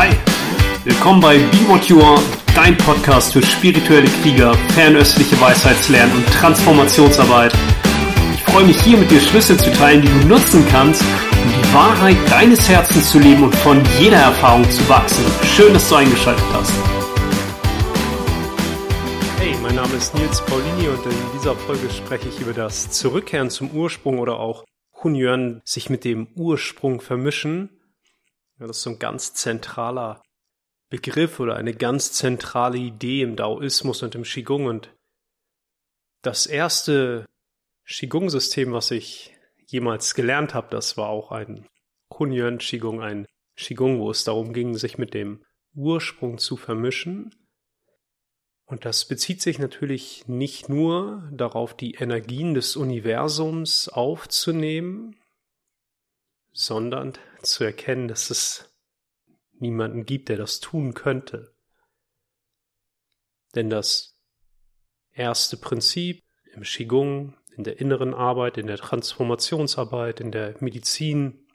Hi, willkommen bei Be What You Are, dein Podcast für spirituelle Krieger, fernöstliche Weisheitslernen und Transformationsarbeit. Ich freue mich hier mit dir Schlüssel zu teilen, die du nutzen kannst, um die Wahrheit deines Herzens zu leben und von jeder Erfahrung zu wachsen. Schön, dass du eingeschaltet hast. Hey, mein Name ist Nils Paulini und in dieser Folge spreche ich über das Zurückkehren zum Ursprung oder auch Hunyuan sich mit dem Ursprung vermischen ja, das ist so ein ganz zentraler Begriff oder eine ganz zentrale Idee im Daoismus und im Qigong. Und das erste Qigong-System, was ich jemals gelernt habe, das war auch ein Hunyuan Qigong, ein Qigong, wo es darum ging, sich mit dem Ursprung zu vermischen. Und das bezieht sich natürlich nicht nur darauf, die Energien des Universums aufzunehmen, sondern zu erkennen, dass es niemanden gibt, der das tun könnte. Denn das erste Prinzip im Qigong, in der inneren Arbeit, in der Transformationsarbeit, in der Medizin,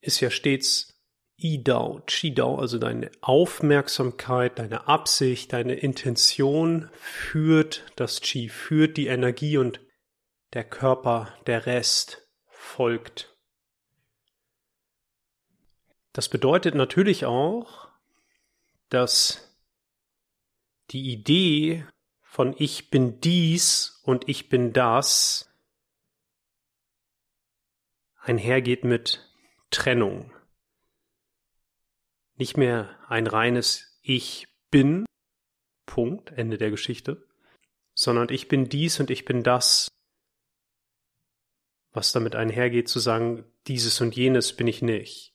ist ja stets I-Dao, Chi-Dao, also deine Aufmerksamkeit, deine Absicht, deine Intention führt das Chi, führt die Energie und der Körper, der Rest folgt. Das bedeutet natürlich auch, dass die Idee von ich bin dies und ich bin das einhergeht mit Trennung. Nicht mehr ein reines Ich bin, Punkt, Ende der Geschichte, sondern ich bin dies und ich bin das, was damit einhergeht zu sagen, dieses und jenes bin ich nicht.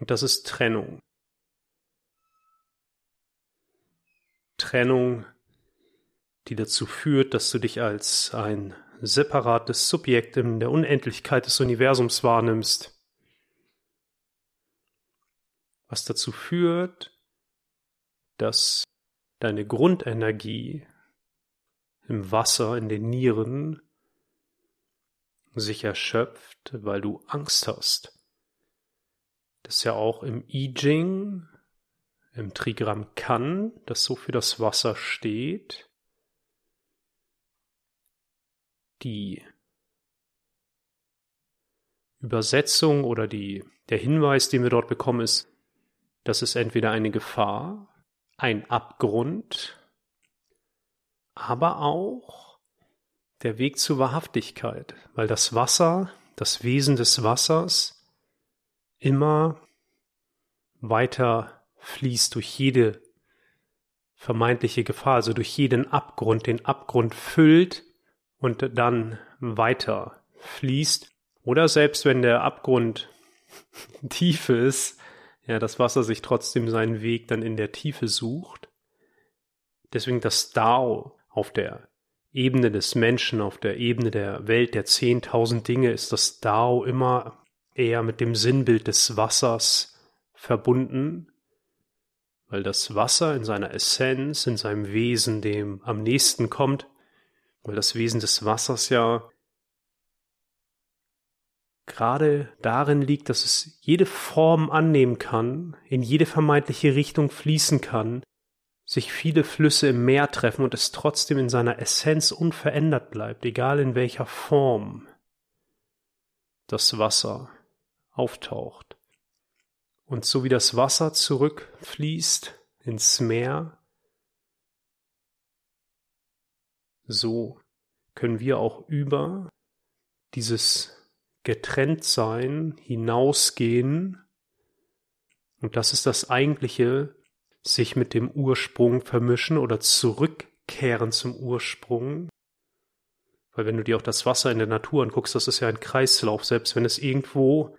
Und das ist Trennung. Trennung, die dazu führt, dass du dich als ein separates Subjekt in der Unendlichkeit des Universums wahrnimmst. Was dazu führt, dass deine Grundenergie im Wasser, in den Nieren sich erschöpft, weil du Angst hast. Das ist ja auch im I Ching, im Trigramm Kan, das so für das Wasser steht. Die Übersetzung oder die, der Hinweis, den wir dort bekommen, ist, dass es entweder eine Gefahr, ein Abgrund, aber auch der Weg zur Wahrhaftigkeit, weil das Wasser, das Wesen des Wassers, immer weiter fließt durch jede vermeintliche Gefahr, also durch jeden Abgrund, den Abgrund füllt und dann weiter fließt. Oder selbst wenn der Abgrund tief ist, ja, das Wasser sich trotzdem seinen Weg dann in der Tiefe sucht. Deswegen das Dao auf der Ebene des Menschen, auf der Ebene der Welt der zehntausend Dinge ist das Dao immer eher mit dem Sinnbild des Wassers verbunden, weil das Wasser in seiner Essenz, in seinem Wesen dem am nächsten kommt, weil das Wesen des Wassers ja gerade darin liegt, dass es jede Form annehmen kann, in jede vermeintliche Richtung fließen kann, sich viele Flüsse im Meer treffen und es trotzdem in seiner Essenz unverändert bleibt, egal in welcher Form das Wasser auftaucht. Und so wie das Wasser zurückfließt ins Meer, so können wir auch über dieses Getrenntsein hinausgehen. Und das ist das eigentliche, sich mit dem Ursprung vermischen oder zurückkehren zum Ursprung. Weil wenn du dir auch das Wasser in der Natur anguckst, das ist ja ein Kreislauf, selbst wenn es irgendwo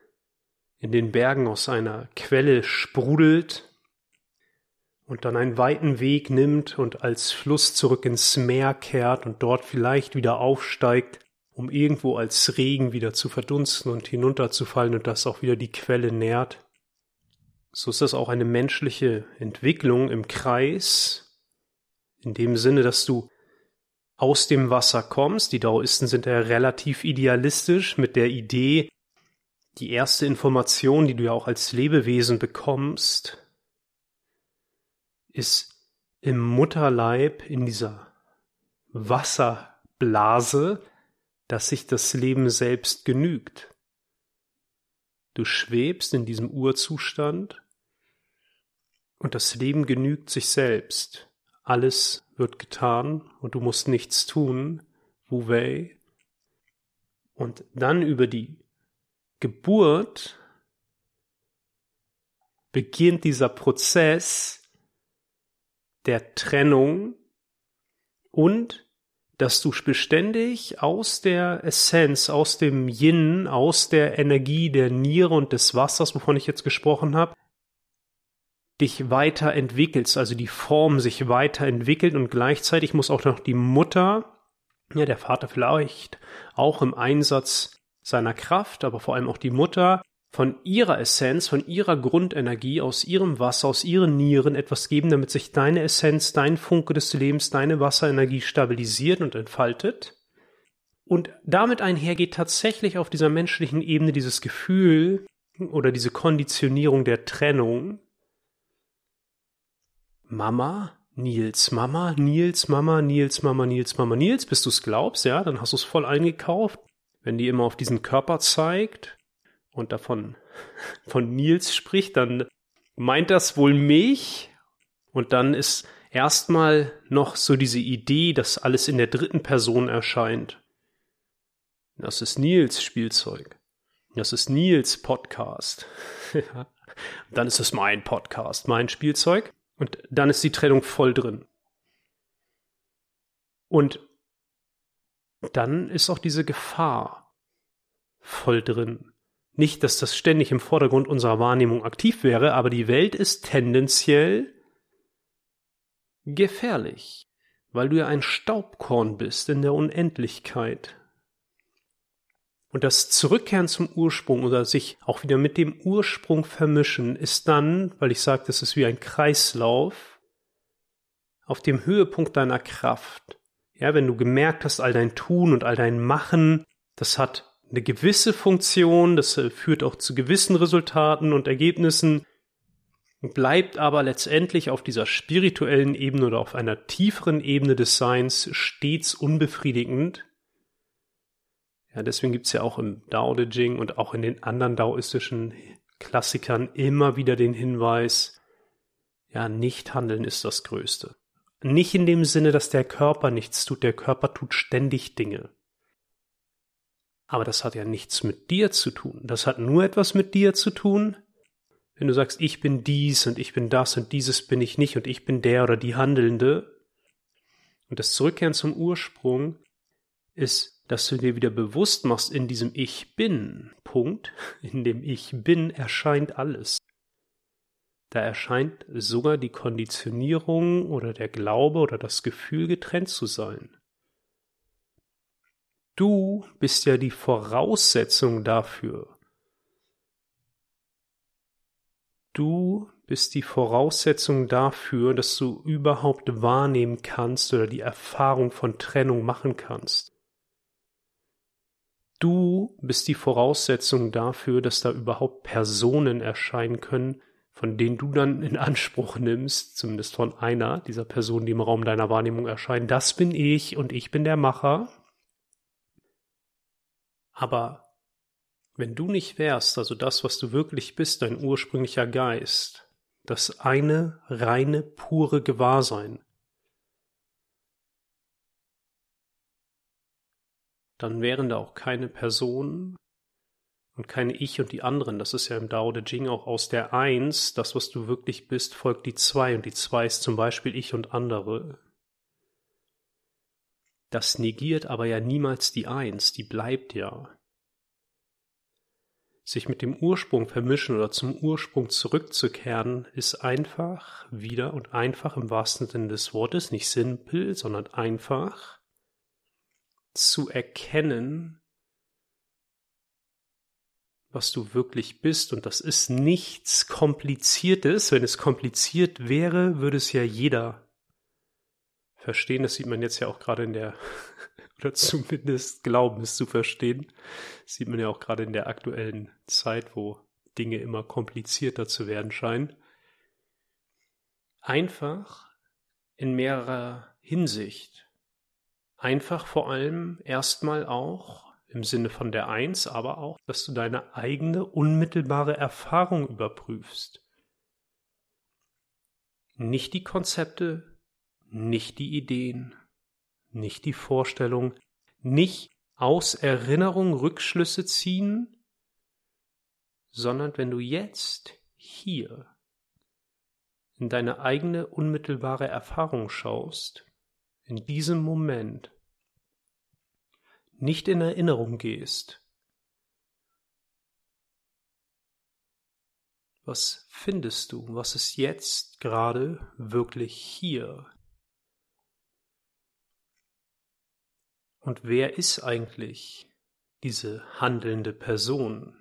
in den Bergen aus einer Quelle sprudelt und dann einen weiten Weg nimmt und als Fluss zurück ins Meer kehrt und dort vielleicht wieder aufsteigt, um irgendwo als Regen wieder zu verdunsten und hinunterzufallen und das auch wieder die Quelle nährt. So ist das auch eine menschliche Entwicklung im Kreis, in dem Sinne, dass du aus dem Wasser kommst. Die Daoisten sind ja relativ idealistisch mit der Idee, die erste Information, die du ja auch als Lebewesen bekommst, ist im Mutterleib in dieser Wasserblase, dass sich das Leben selbst genügt. Du schwebst in diesem Urzustand und das Leben genügt sich selbst. Alles wird getan und du musst nichts tun. Wu Wei. Und dann über die Geburt beginnt dieser Prozess der Trennung und dass du beständig aus der Essenz, aus dem Yin, aus der Energie der Niere und des Wassers, wovon ich jetzt gesprochen habe, dich weiterentwickelst, also die Form sich weiterentwickelt und gleichzeitig muss auch noch die Mutter, ja, der Vater vielleicht auch im Einsatz seiner Kraft, aber vor allem auch die Mutter, von ihrer Essenz, von ihrer Grundenergie, aus ihrem Wasser, aus ihren Nieren etwas geben, damit sich deine Essenz, dein Funke des Lebens, deine Wasserenergie stabilisiert und entfaltet. Und damit einhergeht tatsächlich auf dieser menschlichen Ebene dieses Gefühl oder diese Konditionierung der Trennung. Mama, Nils, Mama, Nils, Mama, Nils, Mama, Nils, Mama, Nils, bis du es glaubst, ja, dann hast du es voll eingekauft. Wenn die immer auf diesen Körper zeigt, und davon von Nils spricht, dann meint das wohl mich und dann ist erstmal noch so diese Idee, dass alles in der dritten Person erscheint. Das ist Nils Spielzeug. Das ist Nils Podcast. dann ist es mein Podcast, mein Spielzeug. Und dann ist die Trennung voll drin. Und dann ist auch diese Gefahr voll drin. Nicht, dass das ständig im Vordergrund unserer Wahrnehmung aktiv wäre, aber die Welt ist tendenziell gefährlich, weil du ja ein Staubkorn bist in der Unendlichkeit. Und das Zurückkehren zum Ursprung oder sich auch wieder mit dem Ursprung vermischen ist dann, weil ich sage, das ist wie ein Kreislauf, auf dem Höhepunkt deiner Kraft. Ja, wenn du gemerkt hast, all dein Tun und all dein Machen, das hat eine gewisse Funktion, das äh, führt auch zu gewissen Resultaten und Ergebnissen, bleibt aber letztendlich auf dieser spirituellen Ebene oder auf einer tieferen Ebene des Seins stets unbefriedigend. Ja, deswegen gibt's ja auch im Dao De Jing und auch in den anderen daoistischen Klassikern immer wieder den Hinweis, ja, nicht handeln ist das Größte. Nicht in dem Sinne, dass der Körper nichts tut, der Körper tut ständig Dinge. Aber das hat ja nichts mit dir zu tun. Das hat nur etwas mit dir zu tun, wenn du sagst, ich bin dies und ich bin das und dieses bin ich nicht und ich bin der oder die Handelnde. Und das Zurückkehren zum Ursprung ist, dass du dir wieder bewusst machst, in diesem Ich bin, Punkt, in dem Ich bin erscheint alles. Da erscheint sogar die Konditionierung oder der Glaube oder das Gefühl getrennt zu sein. Du bist ja die Voraussetzung dafür. Du bist die Voraussetzung dafür, dass du überhaupt wahrnehmen kannst oder die Erfahrung von Trennung machen kannst. Du bist die Voraussetzung dafür, dass da überhaupt Personen erscheinen können, von denen du dann in Anspruch nimmst, zumindest von einer dieser Personen, die im Raum deiner Wahrnehmung erscheinen. Das bin ich und ich bin der Macher. Aber wenn du nicht wärst, also das, was du wirklich bist, dein ursprünglicher Geist, das eine reine, pure Gewahrsein, dann wären da auch keine Personen und keine Ich und die anderen. Das ist ja im Dao De Jing auch aus der Eins, das, was du wirklich bist, folgt die Zwei und die Zwei ist zum Beispiel Ich und andere. Das negiert aber ja niemals die Eins, die bleibt ja. Sich mit dem Ursprung vermischen oder zum Ursprung zurückzukehren, ist einfach, wieder und einfach im wahrsten Sinne des Wortes, nicht simpel, sondern einfach zu erkennen, was du wirklich bist. Und das ist nichts Kompliziertes. Wenn es kompliziert wäre, würde es ja jeder verstehen. Das sieht man jetzt ja auch gerade in der Oder zumindest glauben es zu verstehen. Das sieht man ja auch gerade in der aktuellen Zeit, wo Dinge immer komplizierter zu werden scheinen. Einfach in mehrerer Hinsicht. Einfach vor allem erstmal auch im Sinne von der Eins, aber auch, dass du deine eigene unmittelbare Erfahrung überprüfst. Nicht die Konzepte, nicht die Ideen, nicht die Vorstellung, nicht aus Erinnerung Rückschlüsse ziehen, sondern wenn du jetzt hier in deine eigene unmittelbare Erfahrung schaust, in diesem Moment nicht in Erinnerung gehst, was findest du, was ist jetzt gerade wirklich hier? Und wer ist eigentlich diese handelnde Person?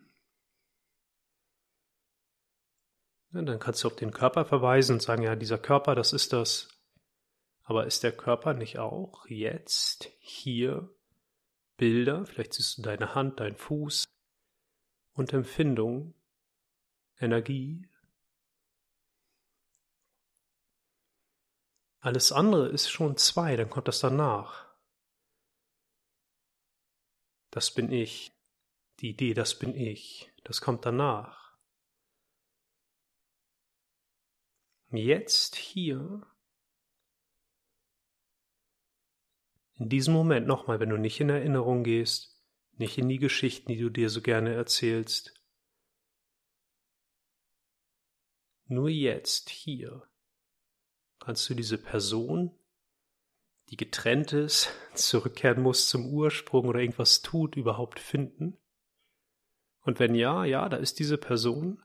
Ja, dann kannst du auf den Körper verweisen und sagen, ja, dieser Körper, das ist das. Aber ist der Körper nicht auch jetzt, hier, Bilder, vielleicht siehst du deine Hand, dein Fuß und Empfindung, Energie. Alles andere ist schon zwei, dann kommt das danach. Das bin ich. Die Idee, das bin ich. Das kommt danach. Jetzt hier In diesem Moment nochmal, wenn du nicht in Erinnerung gehst, nicht in die Geschichten, die du dir so gerne erzählst. Nur jetzt, hier, kannst du diese Person, die getrennt ist, zurückkehren muss zum Ursprung oder irgendwas tut, überhaupt finden? Und wenn ja, ja, da ist diese Person.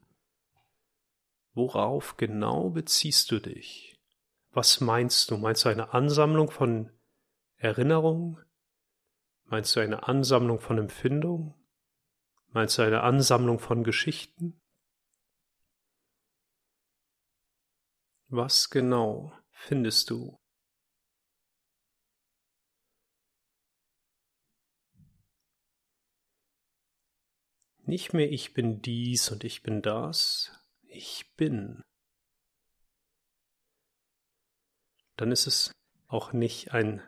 Worauf genau beziehst du dich? Was meinst du? Meinst du eine Ansammlung von Erinnerung? Meinst du eine Ansammlung von Empfindung? Meinst du eine Ansammlung von Geschichten? Was genau findest du? Nicht mehr ich bin dies und ich bin das, ich bin. Dann ist es auch nicht ein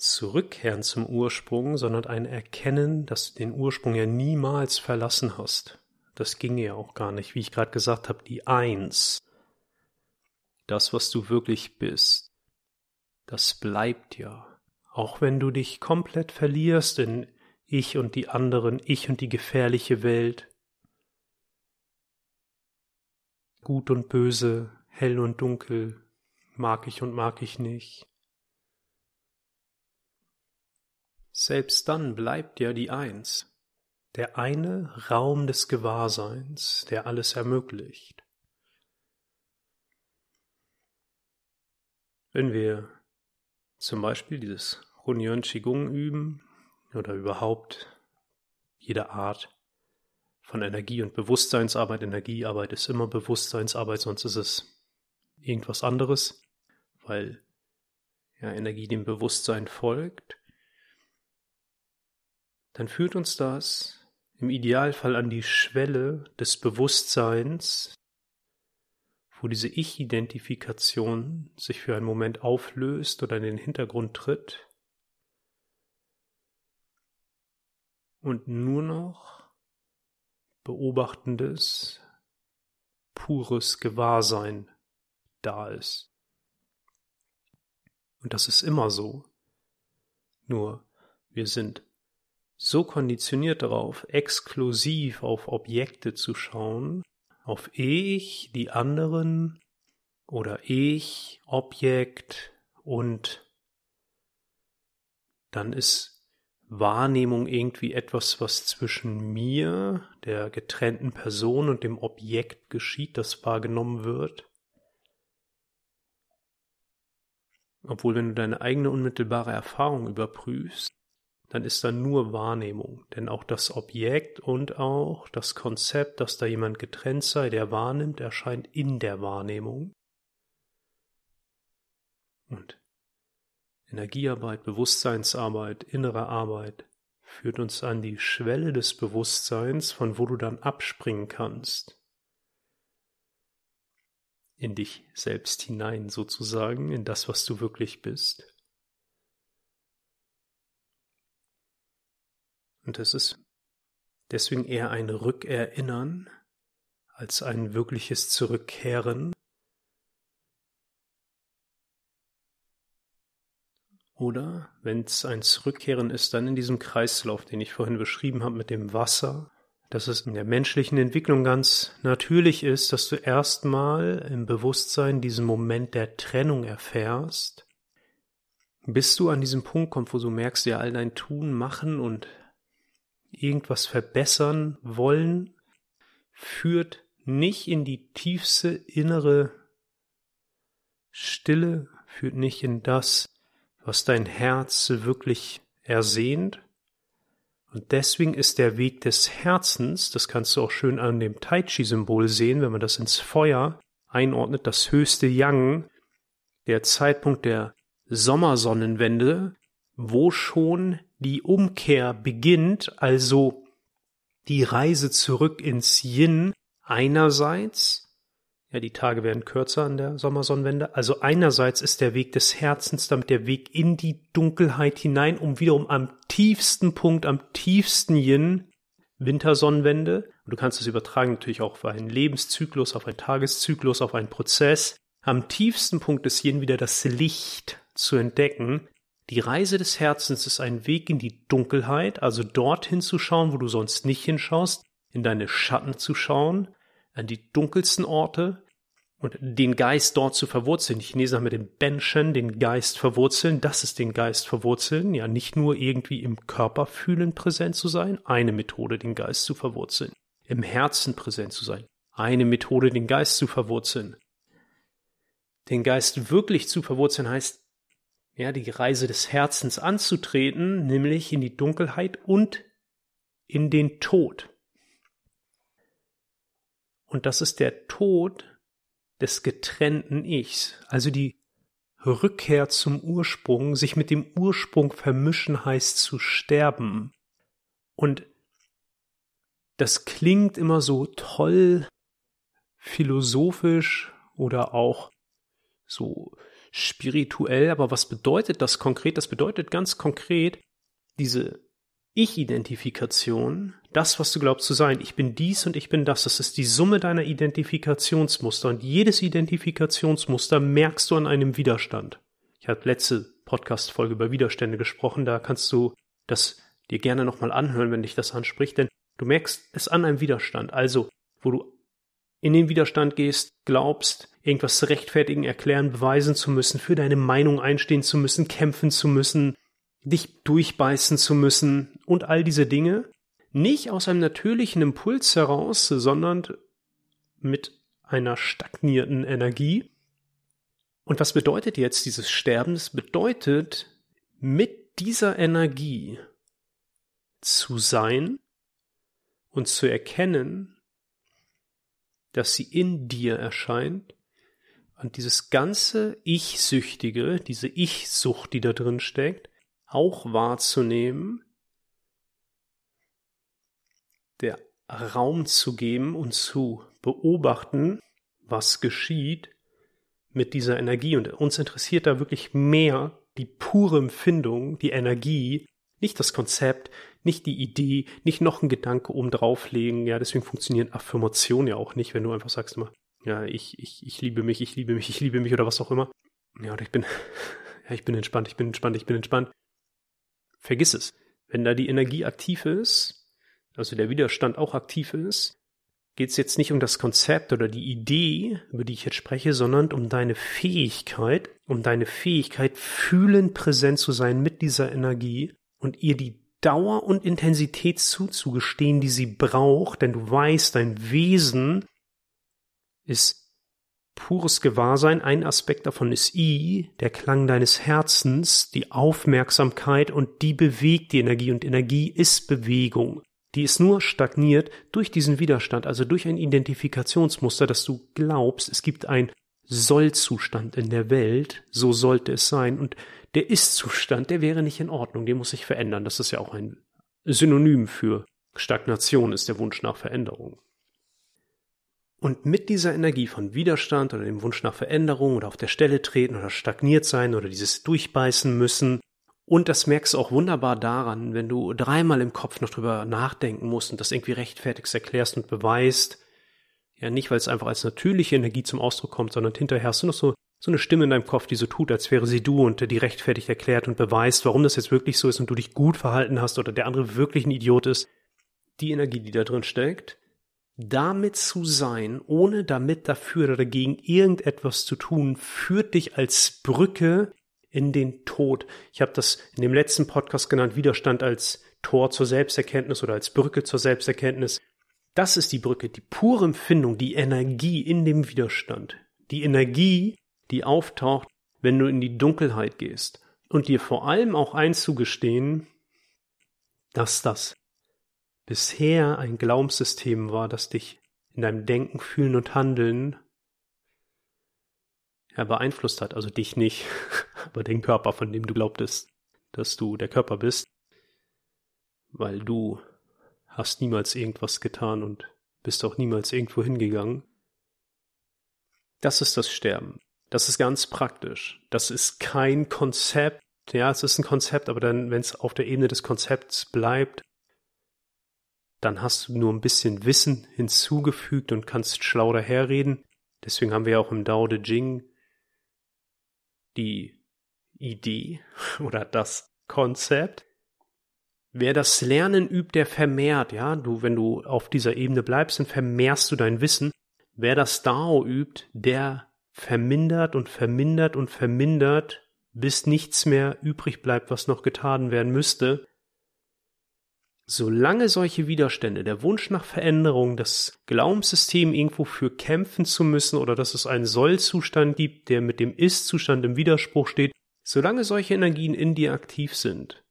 Zurückkehren zum Ursprung, sondern ein Erkennen, dass du den Ursprung ja niemals verlassen hast. Das ginge ja auch gar nicht, wie ich gerade gesagt habe, die Eins. Das, was du wirklich bist, das bleibt ja. Auch wenn du dich komplett verlierst in ich und die anderen, ich und die gefährliche Welt, gut und böse, hell und dunkel, mag ich und mag ich nicht. Selbst dann bleibt ja die Eins, der eine Raum des Gewahrseins, der alles ermöglicht. Wenn wir zum Beispiel dieses Hunyuan Qigong üben oder überhaupt jede Art von Energie- und Bewusstseinsarbeit, Energiearbeit ist immer Bewusstseinsarbeit, sonst ist es irgendwas anderes, weil ja Energie dem Bewusstsein folgt dann führt uns das im Idealfall an die Schwelle des Bewusstseins, wo diese Ich-Identifikation sich für einen Moment auflöst oder in den Hintergrund tritt und nur noch beobachtendes, pures Gewahrsein da ist. Und das ist immer so. Nur wir sind so konditioniert darauf, exklusiv auf Objekte zu schauen, auf ich, die anderen oder ich, Objekt und dann ist Wahrnehmung irgendwie etwas, was zwischen mir, der getrennten Person und dem Objekt geschieht, das wahrgenommen wird. Obwohl, wenn du deine eigene unmittelbare Erfahrung überprüfst, dann ist da nur Wahrnehmung. Denn auch das Objekt und auch das Konzept, dass da jemand getrennt sei, der wahrnimmt, erscheint in der Wahrnehmung. Und Energiearbeit, Bewusstseinsarbeit, innere Arbeit führt uns an die Schwelle des Bewusstseins, von wo du dann abspringen kannst. In dich selbst hinein sozusagen, in das, was du wirklich bist. Und es ist deswegen eher ein Rückerinnern als ein wirkliches Zurückkehren. Oder wenn es ein Zurückkehren ist, dann in diesem Kreislauf, den ich vorhin beschrieben habe mit dem Wasser, dass es in der menschlichen Entwicklung ganz natürlich ist, dass du erstmal im Bewusstsein diesen Moment der Trennung erfährst, bis du an diesem Punkt kommst, wo du merkst, ja, all dein Tun, Machen und irgendwas verbessern wollen, führt nicht in die tiefste innere Stille, führt nicht in das, was dein Herz wirklich ersehnt. Und deswegen ist der Weg des Herzens, das kannst du auch schön an dem Tai Chi-Symbol sehen, wenn man das ins Feuer einordnet, das höchste Yang, der Zeitpunkt der Sommersonnenwende, wo schon die Umkehr beginnt, also die Reise zurück ins Yin einerseits ja, die Tage werden kürzer an der Sommersonnenwende. Also einerseits ist der Weg des Herzens damit der Weg in die Dunkelheit hinein, um wiederum am tiefsten Punkt, am tiefsten Yin, Wintersonnenwende, und du kannst es übertragen natürlich auch auf einen Lebenszyklus, auf einen Tageszyklus, auf einen Prozess, am tiefsten Punkt des Yin wieder das Licht zu entdecken. Die Reise des Herzens ist ein Weg in die Dunkelheit, also dorthin zu schauen, wo du sonst nicht hinschaust, in deine Schatten zu schauen, an die dunkelsten Orte und den Geist dort zu verwurzeln. Die Chinesen haben mit dem Benshen den Geist verwurzeln. Das ist den Geist verwurzeln. Ja, nicht nur irgendwie im Körper fühlen präsent zu sein. Eine Methode, den Geist zu verwurzeln. Im Herzen präsent zu sein. Eine Methode, den Geist zu verwurzeln. Den Geist wirklich zu verwurzeln heißt, ja, die Reise des Herzens anzutreten, nämlich in die Dunkelheit und in den Tod. Und das ist der Tod des getrennten Ichs, also die Rückkehr zum Ursprung, sich mit dem Ursprung vermischen heißt zu sterben. Und das klingt immer so toll philosophisch oder auch so spirituell, aber was bedeutet das konkret? Das bedeutet ganz konkret, diese ich-Identifikation, das, was du glaubst zu sein, ich bin dies und ich bin das, das ist die Summe deiner Identifikationsmuster und jedes Identifikationsmuster merkst du an einem Widerstand. Ich habe letzte Podcast-Folge über Widerstände gesprochen, da kannst du das dir gerne nochmal anhören, wenn dich das anspricht, denn du merkst es an einem Widerstand. Also, wo du in den Widerstand gehst, glaubst, irgendwas zu rechtfertigen, erklären, beweisen zu müssen, für deine Meinung einstehen zu müssen, kämpfen zu müssen, dich durchbeißen zu müssen und all diese Dinge, nicht aus einem natürlichen Impuls heraus, sondern mit einer stagnierten Energie. Und was bedeutet jetzt dieses Sterben? Es bedeutet, mit dieser Energie zu sein und zu erkennen, dass sie in dir erscheint und dieses ganze Ich-Süchtige, diese Ich-Sucht, die da drin steckt, auch wahrzunehmen, der Raum zu geben und zu beobachten, was geschieht mit dieser Energie. Und uns interessiert da wirklich mehr die pure Empfindung, die Energie, nicht das Konzept, nicht die Idee, nicht noch ein Gedanke oben drauflegen. Ja, deswegen funktionieren Affirmationen ja auch nicht, wenn du einfach sagst immer, ja, ich, ich, ich liebe mich, ich liebe mich, ich liebe mich oder was auch immer. Ja, oder ich bin, ja, ich bin entspannt, ich bin entspannt, ich bin entspannt vergiss es. Wenn da die Energie aktiv ist, also der Widerstand auch aktiv ist, geht es jetzt nicht um das Konzept oder die Idee, über die ich jetzt spreche, sondern um deine Fähigkeit, um deine Fähigkeit, fühlend präsent zu sein mit dieser Energie und ihr die Dauer und Intensität zuzugestehen, die sie braucht, denn du weißt, dein Wesen ist pures Gewahrsein. Ein Aspekt davon ist I, der Klang deines Herzens, die Aufmerksamkeit und die bewegt die Energie und Energie ist Bewegung. Die ist nur stagniert durch diesen Widerstand, also durch ein Identifikationsmuster, dass du glaubst, es gibt ein Sollzustand in der Welt, so sollte es sein und der Ist-Zustand, der wäre nicht in Ordnung, der muss sich verändern. Das ist ja auch ein Synonym für Stagnation, ist der Wunsch nach Veränderung. Und mit dieser Energie von Widerstand oder dem Wunsch nach Veränderung oder auf der Stelle treten oder stagniert sein oder dieses Durchbeißen müssen, und das merkst du auch wunderbar daran, wenn du dreimal im Kopf noch drüber nachdenken musst und das irgendwie rechtfertigst, erklärst und beweist. Ja, nicht, weil es einfach als natürliche Energie zum Ausdruck kommt, sondern hinterher hast du noch so, so eine Stimme in deinem Kopf, die so tut, als wäre sie du und die rechtfertigt erklärt und beweist, warum das jetzt wirklich so ist und du dich gut verhalten hast oder der andere wirklich ein Idiot ist. Die Energie, die da drin steckt, damit zu sein, ohne damit dafür oder dagegen irgendetwas zu tun, führt dich als Brücke in den Tod. Ich habe das in dem letzten Podcast genannt, Widerstand als Tor zur Selbsterkenntnis oder als Brücke zur Selbsterkenntnis. Das ist die Brücke, die pure Empfindung, die Energie in dem Widerstand. Die Energie, die auftaucht, wenn du in die Dunkelheit gehst. Und dir vor allem auch einzugestehen, dass das bisher ein Glaubenssystem war, das dich in deinem Denken, Fühlen und Handeln ja, beeinflusst hat. Also dich nicht, aber den Körper, von dem du glaubtest, dass du der Körper bist. Weil du hast niemals irgendwas getan und bist auch niemals irgendwo hingegangen. Das ist das Sterben. Das ist ganz praktisch. Das ist kein Konzept. Ja, es ist ein Konzept, aber dann, wenn es auf der Ebene des Konzepts bleibt, dann hast du nur ein bisschen Wissen hinzugefügt und kannst schlau daherreden. Deswegen haben wir auch im Dao De Jing die Idee oder das Konzept. Wer das Lernen übt, der vermehrt, ja, du, wenn du auf dieser Ebene bleibst, dann vermehrst du dein Wissen. Wer das Dao übt, der vermindert und vermindert und vermindert, bis nichts mehr übrig bleibt, was noch getan werden müsste. Solange solche Widerstände, der Wunsch nach Veränderung, das Glaubenssystem irgendwo für kämpfen zu müssen oder dass es einen Sollzustand gibt, der mit dem Ist-Zustand im Widerspruch steht, solange solche Energien in dir aktiv sind,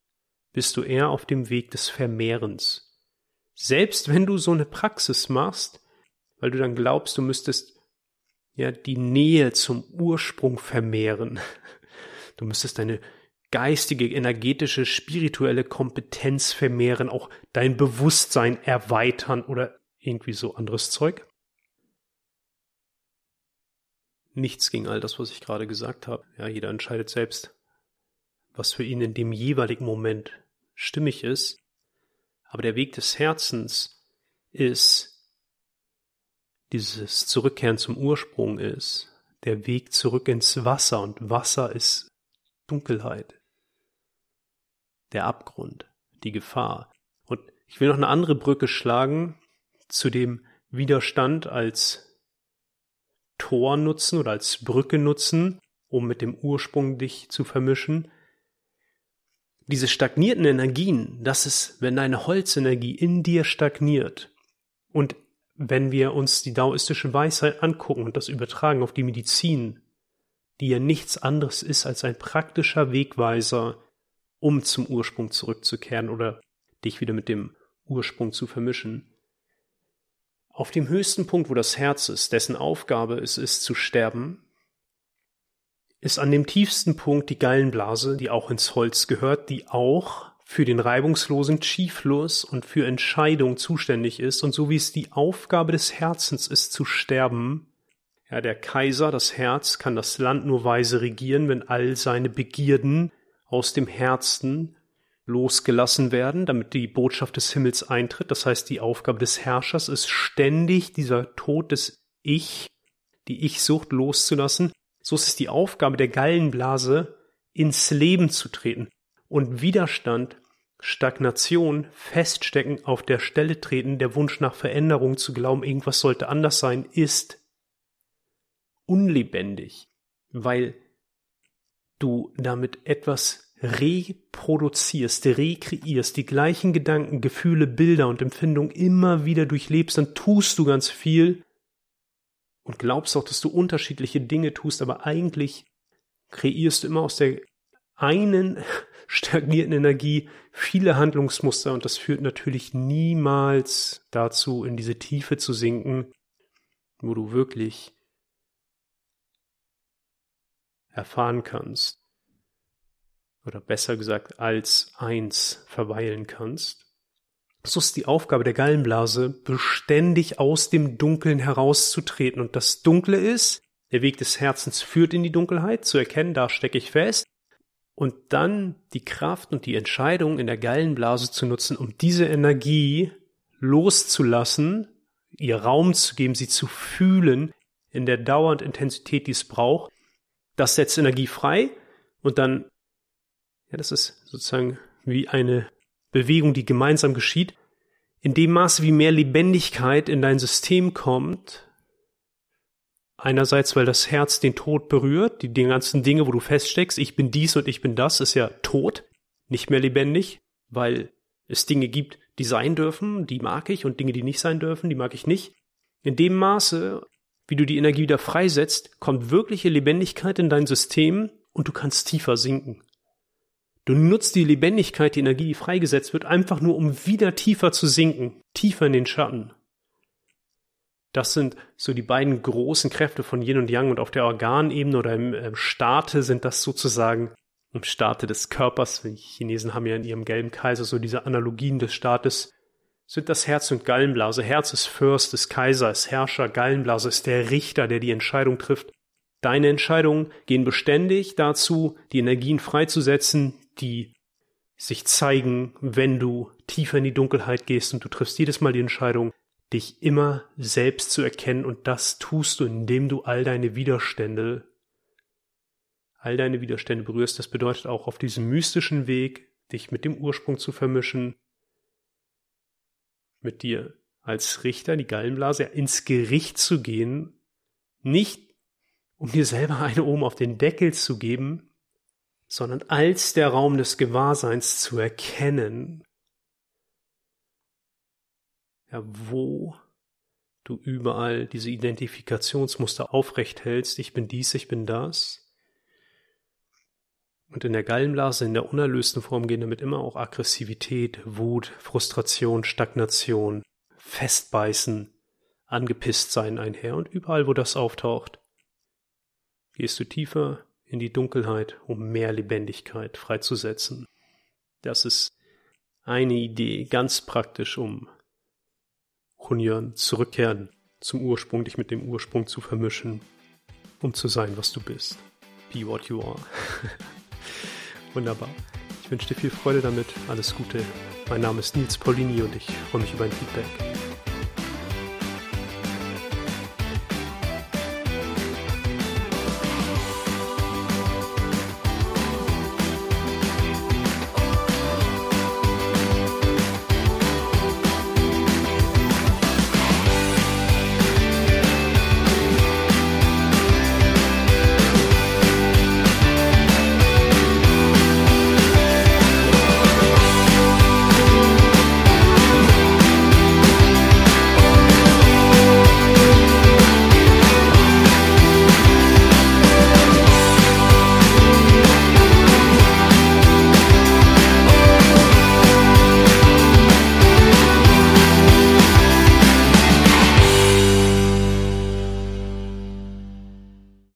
bist du eher auf dem Weg des Vermehrens. Selbst wenn du so eine Praxis machst, weil du dann glaubst, du müsstest ja die Nähe zum Ursprung vermehren. Du müsstest deine geistige, energetische, spirituelle Kompetenz vermehren, auch dein Bewusstsein erweitern oder irgendwie so anderes Zeug. Nichts gegen all das, was ich gerade gesagt habe. Ja, jeder entscheidet selbst, was für ihn in dem jeweiligen Moment stimmig ist. Aber der Weg des Herzens ist dieses Zurückkehren zum Ursprung ist, der Weg zurück ins Wasser und Wasser ist Dunkelheit der Abgrund, die Gefahr. Und ich will noch eine andere Brücke schlagen zu dem Widerstand als Tor nutzen oder als Brücke nutzen, um mit dem Ursprung dich zu vermischen. Diese stagnierten Energien, das ist, wenn deine Holzenergie in dir stagniert und wenn wir uns die daoistische Weisheit angucken und das übertragen auf die Medizin, die ja nichts anderes ist als ein praktischer Wegweiser um zum Ursprung zurückzukehren oder dich wieder mit dem Ursprung zu vermischen. Auf dem höchsten Punkt, wo das Herz ist, dessen Aufgabe es ist zu sterben, ist an dem tiefsten Punkt die Gallenblase, die auch ins Holz gehört, die auch für den reibungslosen Chi-Fluss und für Entscheidung zuständig ist und so wie es die Aufgabe des Herzens ist zu sterben, ja, der Kaiser, das Herz, kann das Land nur weise regieren, wenn all seine Begierden aus dem Herzen losgelassen werden, damit die Botschaft des Himmels eintritt. Das heißt, die Aufgabe des Herrschers ist ständig dieser Tod des Ich, die Ich-Sucht loszulassen. So ist es die Aufgabe der Gallenblase, ins Leben zu treten und Widerstand, Stagnation, Feststecken, auf der Stelle treten, der Wunsch nach Veränderung zu glauben, irgendwas sollte anders sein, ist unlebendig, weil du damit etwas reproduzierst, rekreierst, die gleichen Gedanken, Gefühle, Bilder und Empfindungen immer wieder durchlebst, dann tust du ganz viel und glaubst auch, dass du unterschiedliche Dinge tust, aber eigentlich kreierst du immer aus der einen stagnierten Energie viele Handlungsmuster und das führt natürlich niemals dazu, in diese Tiefe zu sinken, wo du wirklich erfahren kannst, oder besser gesagt als eins verweilen kannst. So ist die Aufgabe der Gallenblase, beständig aus dem Dunkeln herauszutreten. Und das Dunkle ist, der Weg des Herzens führt in die Dunkelheit, zu erkennen, da stecke ich fest. Und dann die Kraft und die Entscheidung in der Gallenblase zu nutzen, um diese Energie loszulassen, ihr Raum zu geben, sie zu fühlen, in der Dauer und Intensität, die es braucht. Das setzt Energie frei und dann, ja, das ist sozusagen wie eine Bewegung, die gemeinsam geschieht. In dem Maße, wie mehr Lebendigkeit in dein System kommt, einerseits, weil das Herz den Tod berührt, die, die ganzen Dinge, wo du feststeckst, ich bin dies und ich bin das, ist ja tot, nicht mehr lebendig, weil es Dinge gibt, die sein dürfen, die mag ich, und Dinge, die nicht sein dürfen, die mag ich nicht. In dem Maße, wie du die Energie wieder freisetzt, kommt wirkliche Lebendigkeit in dein System und du kannst tiefer sinken. Du nutzt die Lebendigkeit, die Energie, die freigesetzt wird, einfach nur, um wieder tiefer zu sinken, tiefer in den Schatten. Das sind so die beiden großen Kräfte von Yin und Yang und auf der Organebene oder im Starte sind das sozusagen im Starte des Körpers. Die Chinesen haben ja in ihrem gelben Kaiser so diese Analogien des Staates sind das Herz und Gallenblase. Herz ist Fürst, ist Kaiser, ist Herrscher, Gallenblase ist der Richter, der die Entscheidung trifft. Deine Entscheidungen gehen beständig dazu, die Energien freizusetzen, die sich zeigen, wenn du tiefer in die Dunkelheit gehst und du triffst jedes Mal die Entscheidung, dich immer selbst zu erkennen und das tust du, indem du all deine Widerstände, all deine Widerstände berührst. Das bedeutet auch auf diesem mystischen Weg, dich mit dem Ursprung zu vermischen, mit dir als Richter, die Gallenblase, ins Gericht zu gehen, nicht um dir selber eine oben auf den Deckel zu geben, sondern als der Raum des Gewahrseins zu erkennen, ja, wo du überall diese Identifikationsmuster aufrecht hältst, ich bin dies, ich bin das, und in der Gallenblase in der unerlösten Form gehen damit immer auch Aggressivität, Wut, Frustration, Stagnation, Festbeißen, angepisst sein einher. Und überall, wo das auftaucht, gehst du tiefer in die Dunkelheit, um mehr Lebendigkeit freizusetzen. Das ist eine Idee, ganz praktisch, um Hunyan zurückkehren zum Ursprung, dich mit dem Ursprung zu vermischen, um zu sein, was du bist. Be what you are. Wunderbar. Ich wünsche dir viel Freude damit. Alles Gute. Mein Name ist Nils Paulini und ich freue mich über ein Feedback.